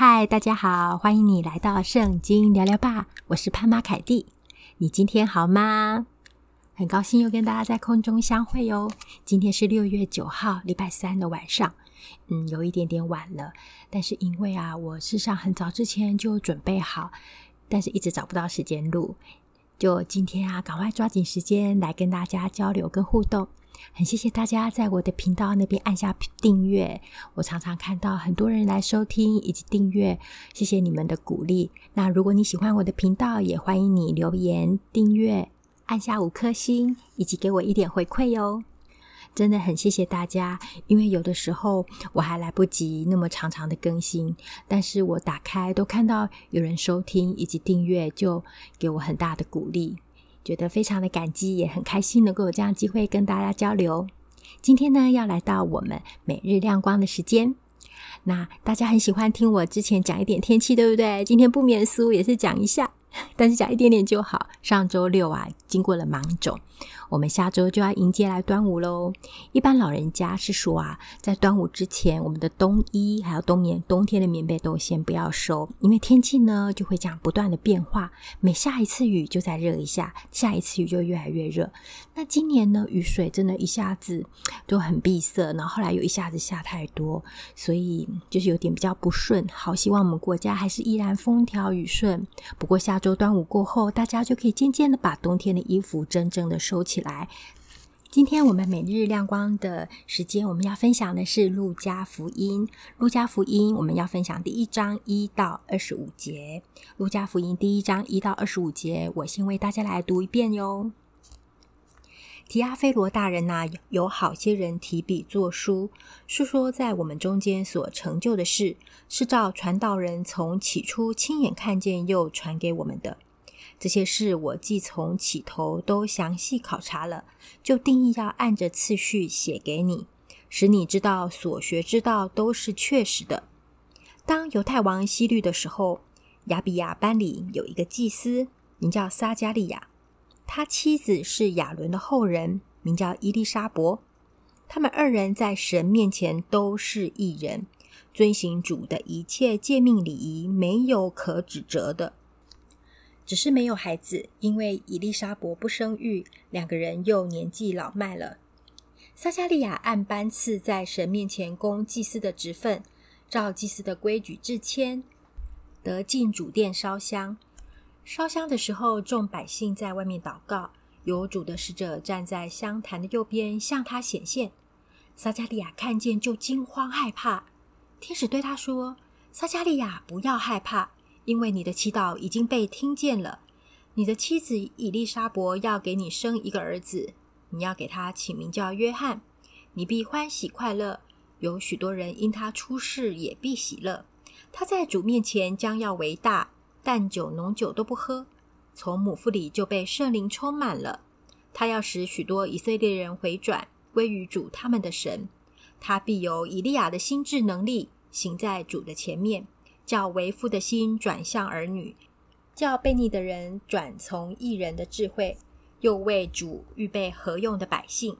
嗨，大家好，欢迎你来到圣经聊聊吧，我是潘妈凯蒂。你今天好吗？很高兴又跟大家在空中相会哟。今天是六月九号，礼拜三的晚上，嗯，有一点点晚了，但是因为啊，我事实上很早之前就准备好，但是一直找不到时间录，就今天啊，赶快抓紧时间来跟大家交流跟互动。很谢谢大家在我的频道那边按下订阅，我常常看到很多人来收听以及订阅，谢谢你们的鼓励。那如果你喜欢我的频道，也欢迎你留言订阅，按下五颗星，以及给我一点回馈哟。真的很谢谢大家，因为有的时候我还来不及那么长长的更新，但是我打开都看到有人收听以及订阅，就给我很大的鼓励。觉得非常的感激，也很开心能够有这样机会跟大家交流。今天呢，要来到我们每日亮光的时间。那大家很喜欢听我之前讲一点天气，对不对？今天不免俗，也是讲一下。但是讲一点点就好。上周六啊，经过了芒种，我们下周就要迎接来端午喽。一般老人家是说啊，在端午之前，我们的冬衣还有冬眠、冬天的棉被都先不要收，因为天气呢就会这样不断的变化。每下一次雨就再热一下，下一次雨就越来越热。那今年呢，雨水真的一下子都很闭塞，然后后来又一下子下太多，所以就是有点比较不顺。好，希望我们国家还是依然风调雨顺。不过下周端午过后，大家就可以渐渐的把冬天的衣服真正的收起来。今天我们每日亮光的时间，我们要分享的是路加福音。路加福音我们要分享第一章一到二十五节。路加福音第一章一到二十五节，我先为大家来读一遍哟。提阿非罗大人呐、有好些人提笔作书，述说在我们中间所成就的事，是照传道人从起初亲眼看见又传给我们的。这些事我既从起头都详细考察了，就定义要按着次序写给你，使你知道所学之道都是确实的。当犹太王希律的时候，亚比亚班里有一个祭司，名叫撒迦利亚。他妻子是亚伦的后人，名叫伊丽莎伯。他们二人在神面前都是一人，遵行主的一切诫命礼仪，没有可指责的。只是没有孩子，因为伊丽莎伯不生育，两个人又年纪老迈了。撒迦利亚按班次在神面前供祭司的职分，照祭司的规矩致谦，得进主殿烧香。烧香的时候，众百姓在外面祷告，有主的使者站在香坛的右边，向他显现。撒迦利亚看见就惊慌害怕。天使对他说：“撒迦利亚，不要害怕，因为你的祈祷已经被听见了。你的妻子以利沙伯要给你生一个儿子，你要给他起名叫约翰。你必欢喜快乐，有许多人因他出世也必喜乐。他在主面前将要为大。”但酒浓酒都不喝，从母腹里就被圣灵充满了。他要使许多以色列人回转归于主他们的神。他必有以利亚的心智能力，行在主的前面，叫为父的心转向儿女，叫悖逆的人转从义人的智慧，又为主预备合用的百姓。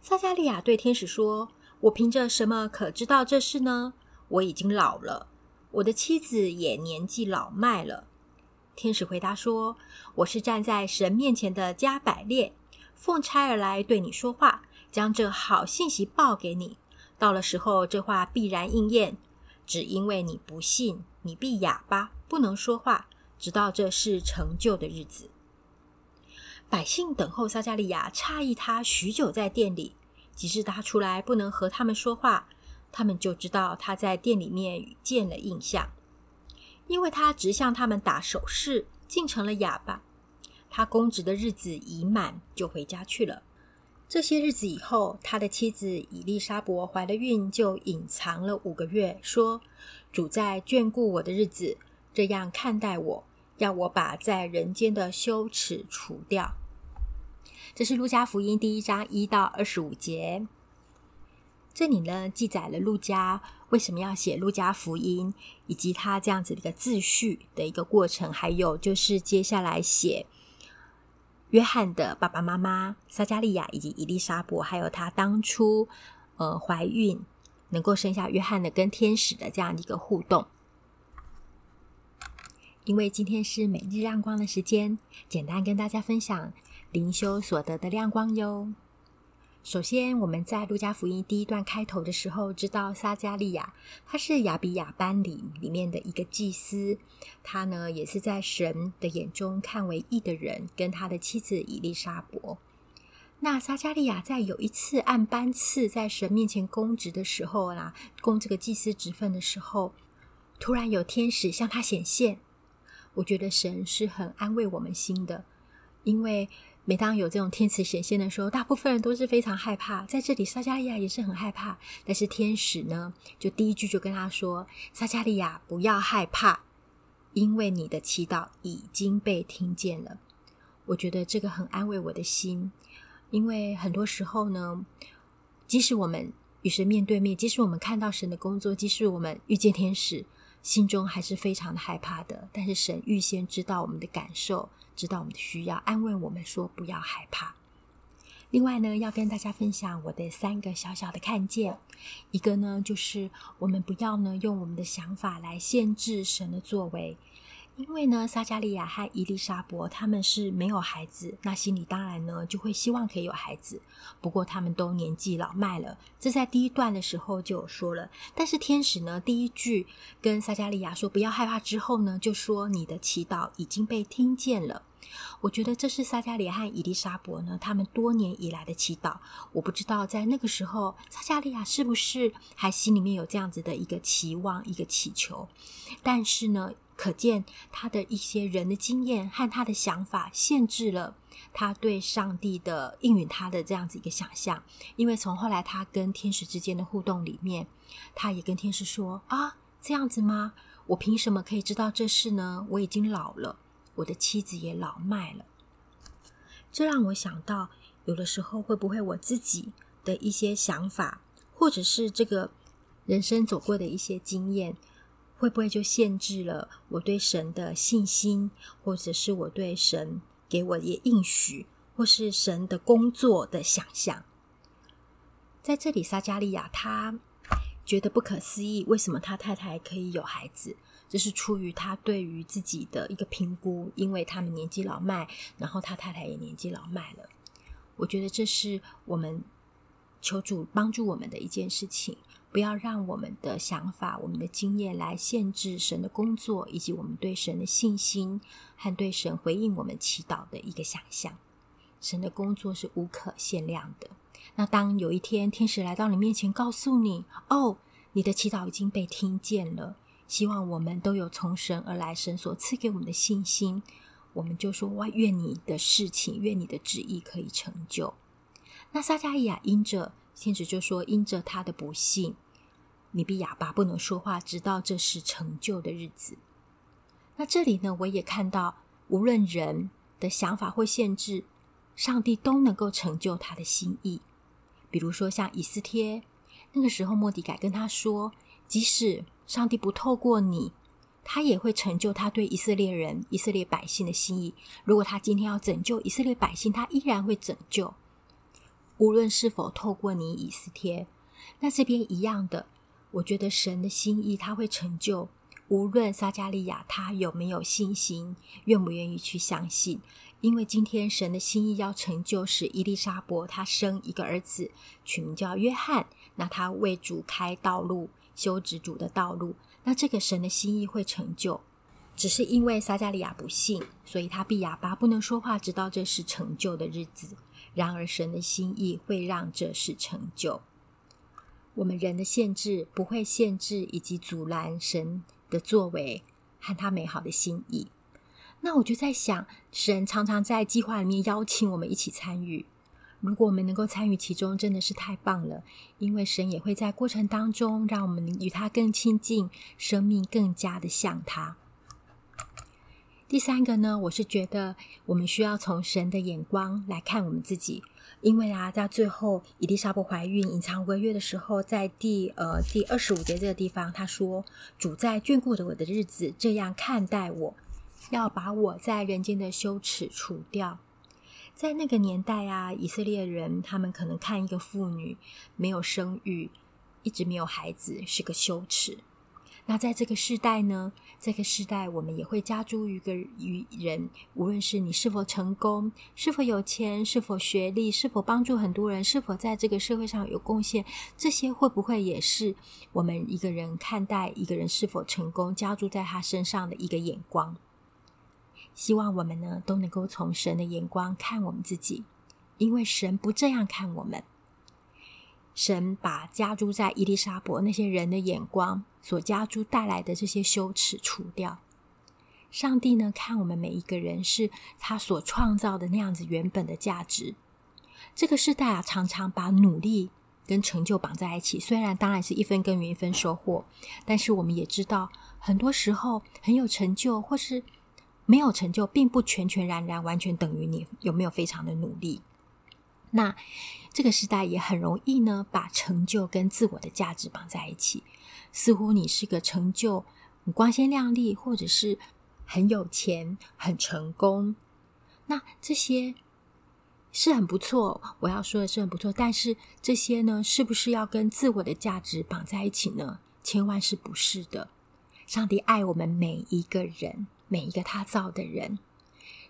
撒迦利亚对天使说：“我凭着什么可知道这事呢？我已经老了。”我的妻子也年纪老迈了。天使回答说：“我是站在神面前的加百列，奉差而来对你说话，将这好信息报给你。到了时候，这话必然应验。只因为你不信，你必哑巴，不能说话，直到这事成就的日子。”百姓等候撒迦利亚，诧异他许久在店里，及至他出来，不能和他们说话。他们就知道他在店里面见了印象，因为他直向他们打手势，竟成了哑巴。他公职的日子已满，就回家去了。这些日子以后，他的妻子以利沙伯怀了孕，就隐藏了五个月，说：“主在眷顾我的日子，这样看待我，要我把在人间的羞耻除掉。”这是路加福音第一章一到二十五节。这里呢，记载了路加为什么要写路加福音，以及他这样子的一个自序的一个过程，还有就是接下来写约翰的爸爸妈妈莎加利亚以及伊丽莎伯，还有他当初呃怀孕能够生下约翰的跟天使的这样一个互动。因为今天是每日亮光的时间，简单跟大家分享灵修所得的亮光哟。首先，我们在路加福音第一段开头的时候，知道撒迦利亚他是亚比亚班里里面的一个祭司，他呢也是在神的眼中看为义的人，跟他的妻子以利沙伯。那撒迦利亚在有一次按班次在神面前供职的时候啦，供这个祭司职分的时候，突然有天使向他显现。我觉得神是很安慰我们心的，因为。每当有这种天使显现的时候，大部分人都是非常害怕。在这里，撒迦利亚也是很害怕。但是天使呢，就第一句就跟他说：“撒迦利亚，不要害怕，因为你的祈祷已经被听见了。”我觉得这个很安慰我的心，因为很多时候呢，即使我们与神面对面，即使我们看到神的工作，即使我们遇见天使，心中还是非常的害怕的。但是神预先知道我们的感受。知道我们的需要，安慰我们说不要害怕。另外呢，要跟大家分享我的三个小小的看见。一个呢，就是我们不要呢用我们的想法来限制神的作为。因为呢，撒迦利亚和伊丽莎伯他们是没有孩子，那心里当然呢就会希望可以有孩子。不过他们都年纪老迈了，这在第一段的时候就有说了。但是天使呢，第一句跟撒迦利亚说不要害怕之后呢，就说你的祈祷已经被听见了。我觉得这是撒迦利亚和伊丽莎伯呢，他们多年以来的祈祷。我不知道在那个时候，撒迦利亚是不是还心里面有这样子的一个期望、一个祈求，但是呢，可见他的一些人的经验和他的想法，限制了他对上帝的应允他的这样子一个想象。因为从后来他跟天使之间的互动里面，他也跟天使说：“啊，这样子吗？我凭什么可以知道这事呢？我已经老了，我的妻子也老迈了。”这让我想到，有的时候会不会我自己的一些想法，或者是这个人生走过的一些经验。会不会就限制了我对神的信心，或者是我对神给我的应许，或是神的工作的想象？在这里，撒迦利亚他觉得不可思议，为什么他太太可以有孩子？这是出于他对于自己的一个评估，因为他们年纪老迈，然后他太太也年纪老迈了。我觉得这是我们求主帮助我们的一件事情。不要让我们的想法、我们的经验来限制神的工作，以及我们对神的信心和对神回应我们祈祷的一个想象。神的工作是无可限量的。那当有一天天使来到你面前，告诉你：“哦，你的祈祷已经被听见了。”希望我们都有从神而来、神所赐给我们的信心。我们就说：“哇，愿你的事情，愿你的旨意可以成就。”那撒迦利亚因着。天使就说：“因着他的不幸，你必哑巴不能说话，直到这是成就的日子。”那这里呢，我也看到，无论人的想法或限制，上帝都能够成就他的心意。比如说，像以斯帖，那个时候莫迪改跟他说：“即使上帝不透过你，他也会成就他对以色列人、以色列百姓的心意。如果他今天要拯救以色列百姓，他依然会拯救。”无论是否透过你以斯帖，那这边一样的，我觉得神的心意他会成就。无论撒迦利亚他有没有信心，愿不愿意去相信，因为今天神的心意要成就，使伊丽莎伯她生一个儿子，取名叫约翰。那他为主开道路，修直主的道路。那这个神的心意会成就，只是因为撒迦利亚不信，所以他闭哑巴不能说话，直到这事成就的日子。然而，神的心意会让这事成就。我们人的限制不会限制以及阻拦神的作为和他美好的心意。那我就在想，神常常在计划里面邀请我们一起参与。如果我们能够参与其中，真的是太棒了。因为神也会在过程当中让我们与他更亲近，生命更加的像他。第三个呢，我是觉得我们需要从神的眼光来看我们自己，因为啊，在最后伊丽莎白怀孕隐藏五个月的时候，在第呃第二十五节这个地方，他说：“主在眷顾着我的日子，这样看待我，要把我在人间的羞耻除掉。”在那个年代啊，以色列人他们可能看一个妇女没有生育，一直没有孩子是个羞耻。那在这个世代呢，这个世代我们也会加诸于个于人，无论是你是否成功，是否有钱，是否学历，是否帮助很多人，是否在这个社会上有贡献，这些会不会也是我们一个人看待一个人是否成功，加注在他身上的一个眼光？希望我们呢都能够从神的眼光看我们自己，因为神不这样看我们。神把加诸在伊丽莎伯那些人的眼光所加诸带来的这些羞耻除掉。上帝呢，看我们每一个人是他所创造的那样子原本的价值。这个时代啊，常常把努力跟成就绑在一起。虽然当然是一分耕耘一分收获，但是我们也知道，很多时候很有成就或是没有成就，并不全全然然完全等于你有没有非常的努力。那这个时代也很容易呢，把成就跟自我的价值绑在一起，似乎你是个成就，你光鲜亮丽，或者是很有钱、很成功。那这些是很不错，我要说的是很不错。但是这些呢，是不是要跟自我的价值绑在一起呢？千万是不是的。上帝爱我们每一个人，每一个他造的人。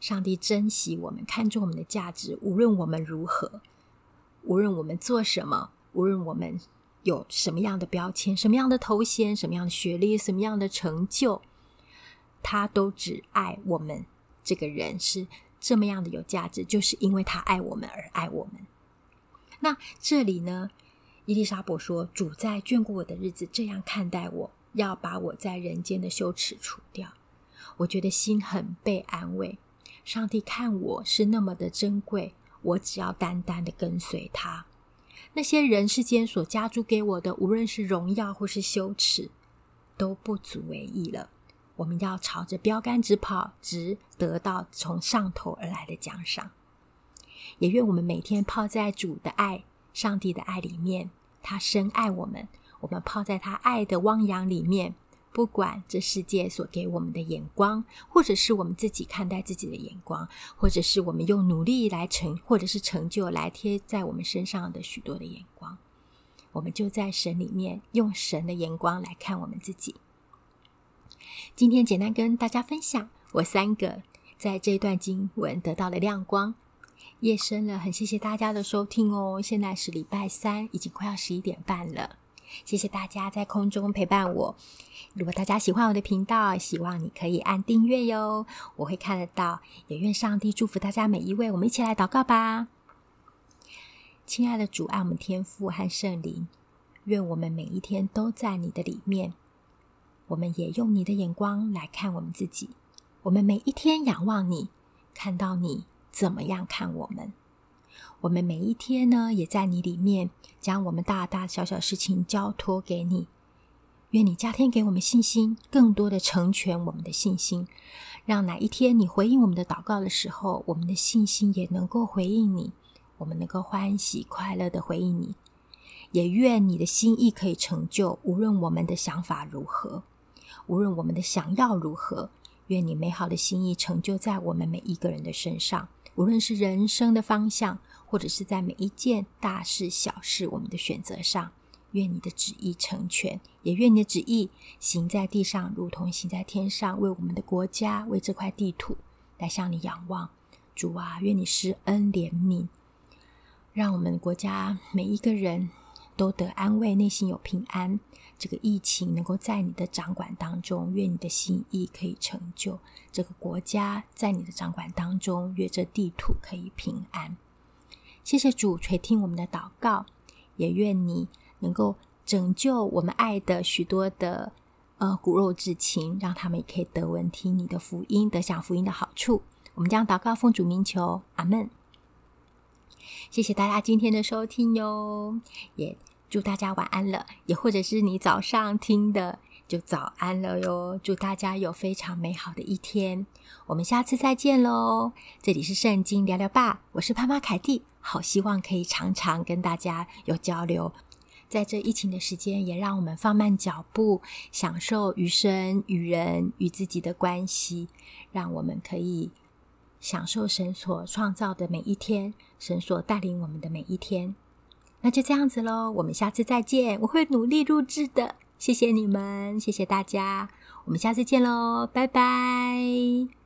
上帝珍惜我们，看重我们的价值，无论我们如何，无论我们做什么，无论我们有什么样的标签、什么样的头衔、什么样的学历、什么样的成就，他都只爱我们这个人是这么样的有价值，就是因为他爱我们而爱我们。那这里呢，伊丽莎伯说：“主在眷顾我的日子这样看待我，要把我在人间的羞耻除掉。”我觉得心很被安慰。上帝看我是那么的珍贵，我只要单单的跟随他。那些人世间所加诸给我的，无论是荣耀或是羞耻，都不足为意了。我们要朝着标杆直跑，直得到从上头而来的奖赏。也愿我们每天泡在主的爱、上帝的爱里面，他深爱我们，我们泡在他爱的汪洋里面。不管这世界所给我们的眼光，或者是我们自己看待自己的眼光，或者是我们用努力来成，或者是成就来贴在我们身上的许多的眼光，我们就在神里面用神的眼光来看我们自己。今天简单跟大家分享我三个在这段经文得到的亮光。夜深了，很谢谢大家的收听哦。现在是礼拜三，已经快要十一点半了。谢谢大家在空中陪伴我。如果大家喜欢我的频道，希望你可以按订阅哟，我会看得到。也愿上帝祝福大家每一位。我们一起来祷告吧。亲爱的主，爱我们天父和圣灵，愿我们每一天都在你的里面。我们也用你的眼光来看我们自己。我们每一天仰望你，看到你怎么样看我们。我们每一天呢，也在你里面将我们大大小小事情交托给你。愿你加添给我们信心，更多的成全我们的信心，让哪一天你回应我们的祷告的时候，我们的信心也能够回应你，我们能够欢喜快乐的回应你。也愿你的心意可以成就，无论我们的想法如何，无论我们的想要如何，愿你美好的心意成就在我们每一个人的身上，无论是人生的方向。或者是在每一件大事小事，我们的选择上，愿你的旨意成全，也愿你的旨意行在地上，如同行在天上。为我们的国家，为这块地土，来向你仰望。主啊，愿你施恩怜悯，让我们国家每一个人都得安慰，内心有平安。这个疫情能够在你的掌管当中，愿你的心意可以成就。这个国家在你的掌管当中，愿这地土可以平安。谢谢主垂听我们的祷告，也愿你能够拯救我们爱的许多的呃骨肉至亲，让他们也可以得闻听你的福音，得享福音的好处。我们将祷告奉主名求，阿门。谢谢大家今天的收听哟，也祝大家晚安了，也或者是你早上听的。就早安了哟！祝大家有非常美好的一天，我们下次再见喽！这里是圣经聊聊吧，我是潘妈凯蒂，好希望可以常常跟大家有交流。在这疫情的时间，也让我们放慢脚步，享受与神、与人、与自己的关系，让我们可以享受神所创造的每一天，神所带领我们的每一天。那就这样子喽，我们下次再见，我会努力录制的。谢谢你们，谢谢大家，我们下次见喽，拜拜。